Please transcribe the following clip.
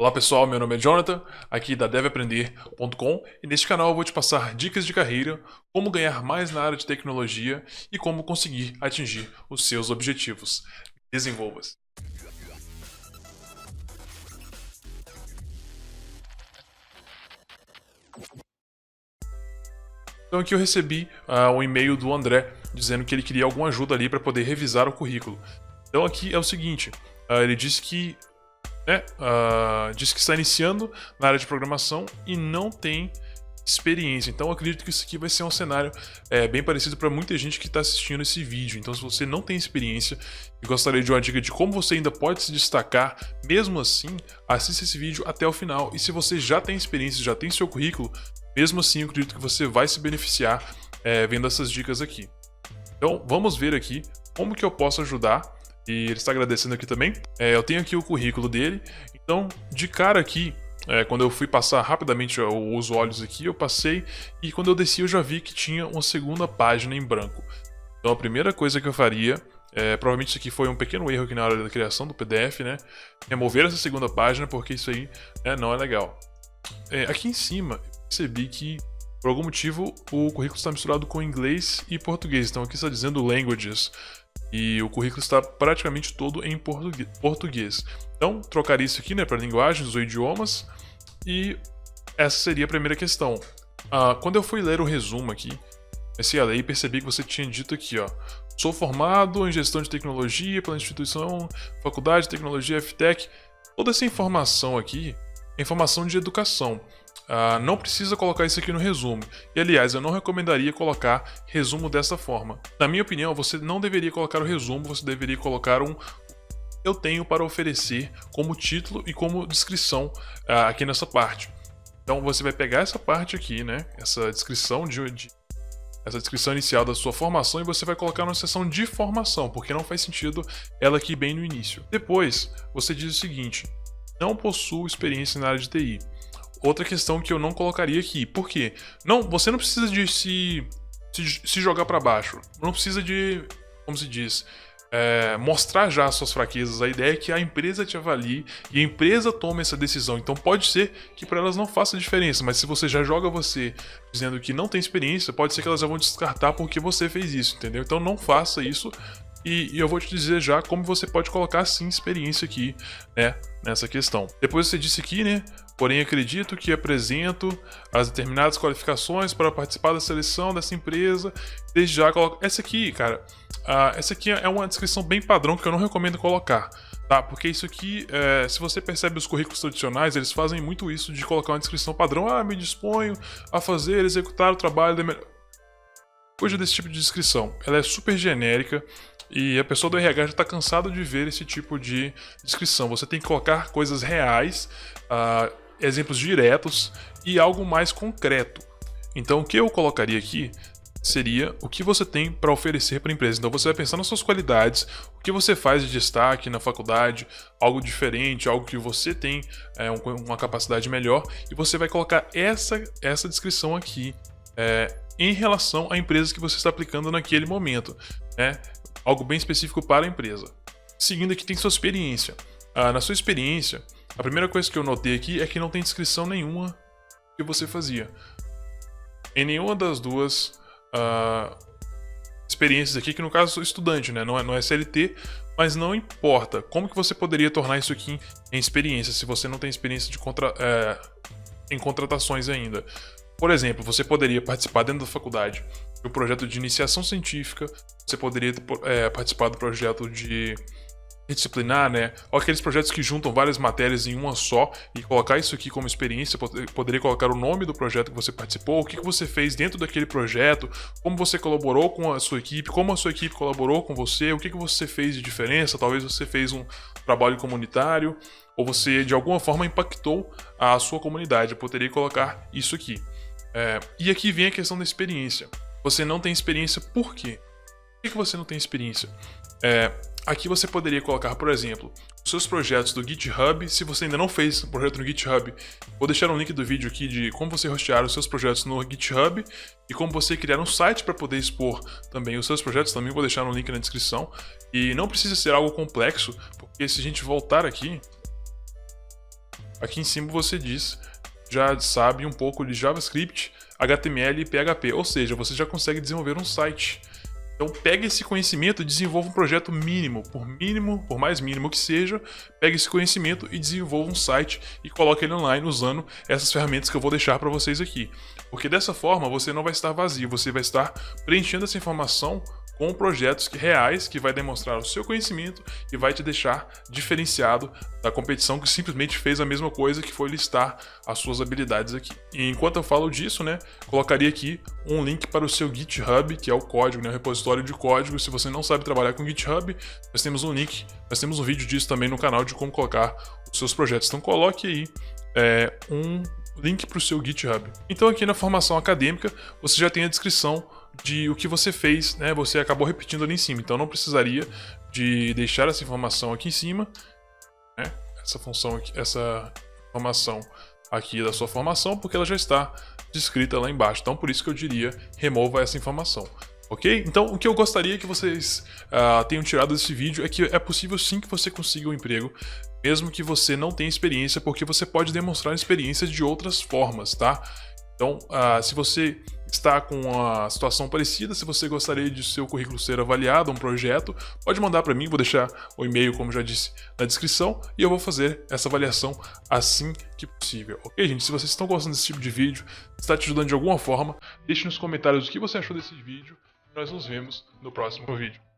Olá pessoal, meu nome é Jonathan, aqui da devaprender.com e neste canal eu vou te passar dicas de carreira, como ganhar mais na área de tecnologia e como conseguir atingir os seus objetivos. Desenvolva-se! Então aqui eu recebi uh, um e-mail do André dizendo que ele queria alguma ajuda ali para poder revisar o currículo. Então aqui é o seguinte, uh, ele disse que né, uh, diz que está iniciando na área de programação e não tem experiência. Então acredito que isso aqui vai ser um cenário é, bem parecido para muita gente que está assistindo esse vídeo. Então se você não tem experiência e gostaria de uma dica de como você ainda pode se destacar, mesmo assim, assista esse vídeo até o final. E se você já tem experiência, já tem seu currículo, mesmo assim acredito que você vai se beneficiar é, vendo essas dicas aqui. Então vamos ver aqui como que eu posso ajudar e ele está agradecendo aqui também. É, eu tenho aqui o currículo dele. Então, de cara aqui, é, quando eu fui passar rapidamente os olhos aqui, eu passei e quando eu desci eu já vi que tinha uma segunda página em branco. Então a primeira coisa que eu faria, é, provavelmente isso aqui foi um pequeno erro aqui na hora da criação do PDF, né? Remover essa segunda página porque isso aí né, não é legal. É, aqui em cima eu percebi que por algum motivo o currículo está misturado com inglês e português. Então aqui está dizendo languages. E o currículo está praticamente todo em português. Então, trocar isso aqui né, para linguagens ou idiomas. E essa seria a primeira questão. Ah, quando eu fui ler o resumo aqui, comecei a percebi que você tinha dito aqui, ó. Sou formado em gestão de tecnologia pela instituição Faculdade de Tecnologia FTech. Toda essa informação aqui é informação de educação. Uh, não precisa colocar isso aqui no resumo. E aliás, eu não recomendaria colocar resumo dessa forma. Na minha opinião, você não deveria colocar o resumo, você deveria colocar um eu tenho para oferecer como título e como descrição uh, aqui nessa parte. Então você vai pegar essa parte aqui, né? Essa descrição de, de essa descrição inicial da sua formação e você vai colocar na seção de formação, porque não faz sentido ela aqui bem no início. Depois, você diz o seguinte: não possuo experiência na área de TI outra questão que eu não colocaria aqui. Por quê? Não, você não precisa de se, se, se jogar para baixo. Não precisa de, como se diz, é, mostrar já as suas fraquezas. A ideia é que a empresa te avalie e a empresa tome essa decisão. Então pode ser que para elas não faça diferença, mas se você já joga você dizendo que não tem experiência, pode ser que elas já vão descartar porque você fez isso, entendeu? Então não faça isso. E, e, eu vou te dizer já como você pode colocar sim experiência aqui, né, nessa questão. Depois você disse aqui, né, Porém, acredito que apresento as determinadas qualificações para participar da seleção dessa empresa. Desde já coloco. Essa aqui, cara, uh, essa aqui é uma descrição bem padrão que eu não recomendo colocar. Tá, porque isso aqui, é, se você percebe os currículos tradicionais, eles fazem muito isso de colocar uma descrição padrão. Ah, me disponho a fazer, executar o trabalho. De... Coisa desse tipo de descrição. Ela é super genérica, e a pessoa do RH já está cansada de ver esse tipo de descrição. Você tem que colocar coisas reais, uh, exemplos diretos e algo mais concreto. Então, o que eu colocaria aqui seria o que você tem para oferecer para a empresa. Então, você vai pensar nas suas qualidades, o que você faz de destaque na faculdade, algo diferente, algo que você tem é, uma capacidade melhor, e você vai colocar essa, essa descrição aqui é, em relação à empresa que você está aplicando naquele momento. Né? Algo bem específico para a empresa. Seguindo aqui, tem sua experiência. Ah, na sua experiência, a primeira coisa que eu notei aqui é que não tem descrição nenhuma que você fazia. Em nenhuma das duas uh, experiências aqui, que no caso sou estudante, né? Não é, não é CLT, mas não importa. Como que você poderia tornar isso aqui em experiência, se você não tem experiência de contra, é, em contratações ainda? Por exemplo, você poderia participar dentro da faculdade do projeto de iniciação científica, você poderia é, participar do projeto de disciplinar, né? Ou aqueles projetos que juntam várias matérias em uma só e colocar isso aqui como experiência, poderia colocar o nome do projeto que você participou, o que você fez dentro daquele projeto, como você colaborou com a sua equipe, como a sua equipe colaborou com você, o que você fez de diferença, talvez você fez um trabalho comunitário, ou você de alguma forma impactou a sua comunidade. Eu poderia colocar isso aqui. É, e aqui vem a questão da experiência. Você não tem experiência por quê? Por que você não tem experiência? É, Aqui você poderia colocar, por exemplo, os seus projetos do GitHub. Se você ainda não fez um projeto no GitHub, vou deixar um link do vídeo aqui de como você hostear os seus projetos no GitHub e como você criar um site para poder expor também os seus projetos. Também vou deixar um link na descrição. E não precisa ser algo complexo, porque se a gente voltar aqui, aqui em cima você diz, já sabe um pouco de JavaScript, HTML e PHP, ou seja, você já consegue desenvolver um site. Então pegue esse conhecimento desenvolva um projeto mínimo, por mínimo, por mais mínimo que seja, pegue esse conhecimento e desenvolva um site e coloque ele online usando essas ferramentas que eu vou deixar para vocês aqui. Porque dessa forma você não vai estar vazio, você vai estar preenchendo essa informação com projetos reais que vai demonstrar o seu conhecimento e vai te deixar diferenciado da competição que simplesmente fez a mesma coisa que foi listar as suas habilidades aqui. E enquanto eu falo disso, né, colocaria aqui um link para o seu GitHub, que é o código, né, o repositório de código. Se você não sabe trabalhar com GitHub, nós temos um link, nós temos um vídeo disso também no canal de como colocar os seus projetos. Então coloque aí é, um link para o seu GitHub. Então aqui na formação acadêmica você já tem a descrição de o que você fez, né? Você acabou repetindo ali em cima, então não precisaria de deixar essa informação aqui em cima, né? Essa função aqui, essa informação aqui da sua formação, porque ela já está descrita lá embaixo. Então por isso que eu diria remova essa informação. Ok? Então, o que eu gostaria que vocês uh, tenham tirado desse vídeo é que é possível sim que você consiga um emprego, mesmo que você não tenha experiência, porque você pode demonstrar experiência de outras formas, tá? Então, uh, se você está com uma situação parecida, se você gostaria de seu currículo ser avaliado, um projeto, pode mandar para mim, vou deixar o e-mail, como já disse, na descrição, e eu vou fazer essa avaliação assim que possível. Ok, gente? Se vocês estão gostando desse tipo de vídeo, está te ajudando de alguma forma, deixe nos comentários o que você achou desse vídeo, nós nos vemos no próximo vídeo.